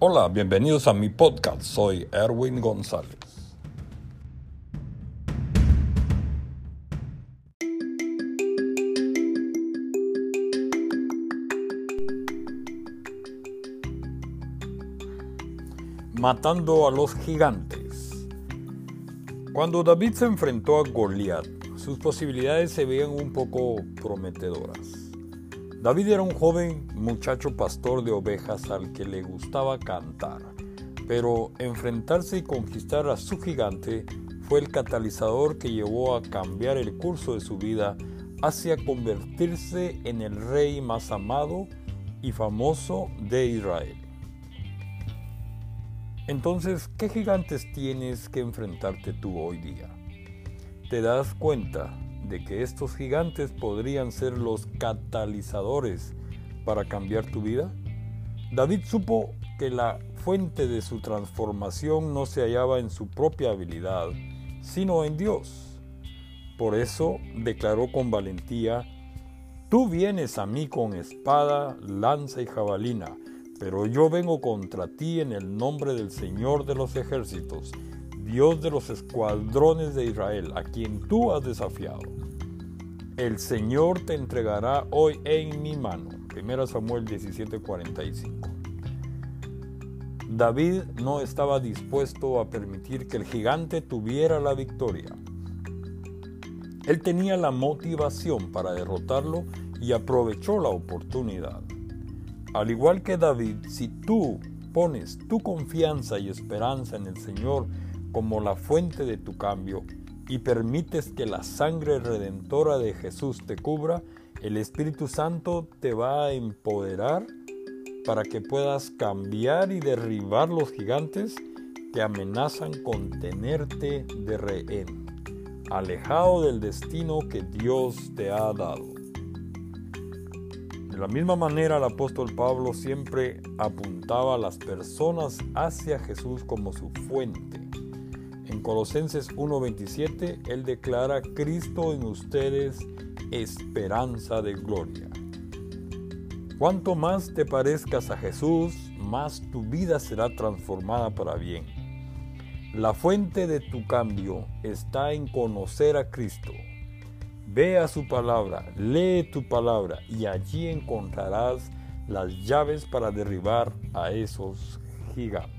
Hola, bienvenidos a mi podcast. Soy Erwin González. Matando a los gigantes. Cuando David se enfrentó a Goliat, sus posibilidades se veían un poco prometedoras. David era un joven muchacho pastor de ovejas al que le gustaba cantar, pero enfrentarse y conquistar a su gigante fue el catalizador que llevó a cambiar el curso de su vida hacia convertirse en el rey más amado y famoso de Israel. Entonces, ¿qué gigantes tienes que enfrentarte tú hoy día? ¿Te das cuenta de que estos gigantes podrían ser los catalizadores para cambiar tu vida? David supo que la fuente de su transformación no se hallaba en su propia habilidad, sino en Dios. Por eso declaró con valentía, Tú vienes a mí con espada, lanza y jabalina, pero yo vengo contra ti en el nombre del Señor de los ejércitos, Dios de los escuadrones de Israel, a quien tú has desafiado. El Señor te entregará hoy en mi mano. 1 Samuel 17:45. David no estaba dispuesto a permitir que el gigante tuviera la victoria. Él tenía la motivación para derrotarlo y aprovechó la oportunidad. Al igual que David, si tú pones tu confianza y esperanza en el Señor, como la fuente de tu cambio y permites que la sangre redentora de Jesús te cubra, el Espíritu Santo te va a empoderar para que puedas cambiar y derribar los gigantes que amenazan con tenerte de rehén, alejado del destino que Dios te ha dado. De la misma manera el apóstol Pablo siempre apuntaba a las personas hacia Jesús como su fuente en Colosenses 1:27, Él declara, Cristo en ustedes, esperanza de gloria. Cuanto más te parezcas a Jesús, más tu vida será transformada para bien. La fuente de tu cambio está en conocer a Cristo. Ve a su palabra, lee tu palabra y allí encontrarás las llaves para derribar a esos gigantes.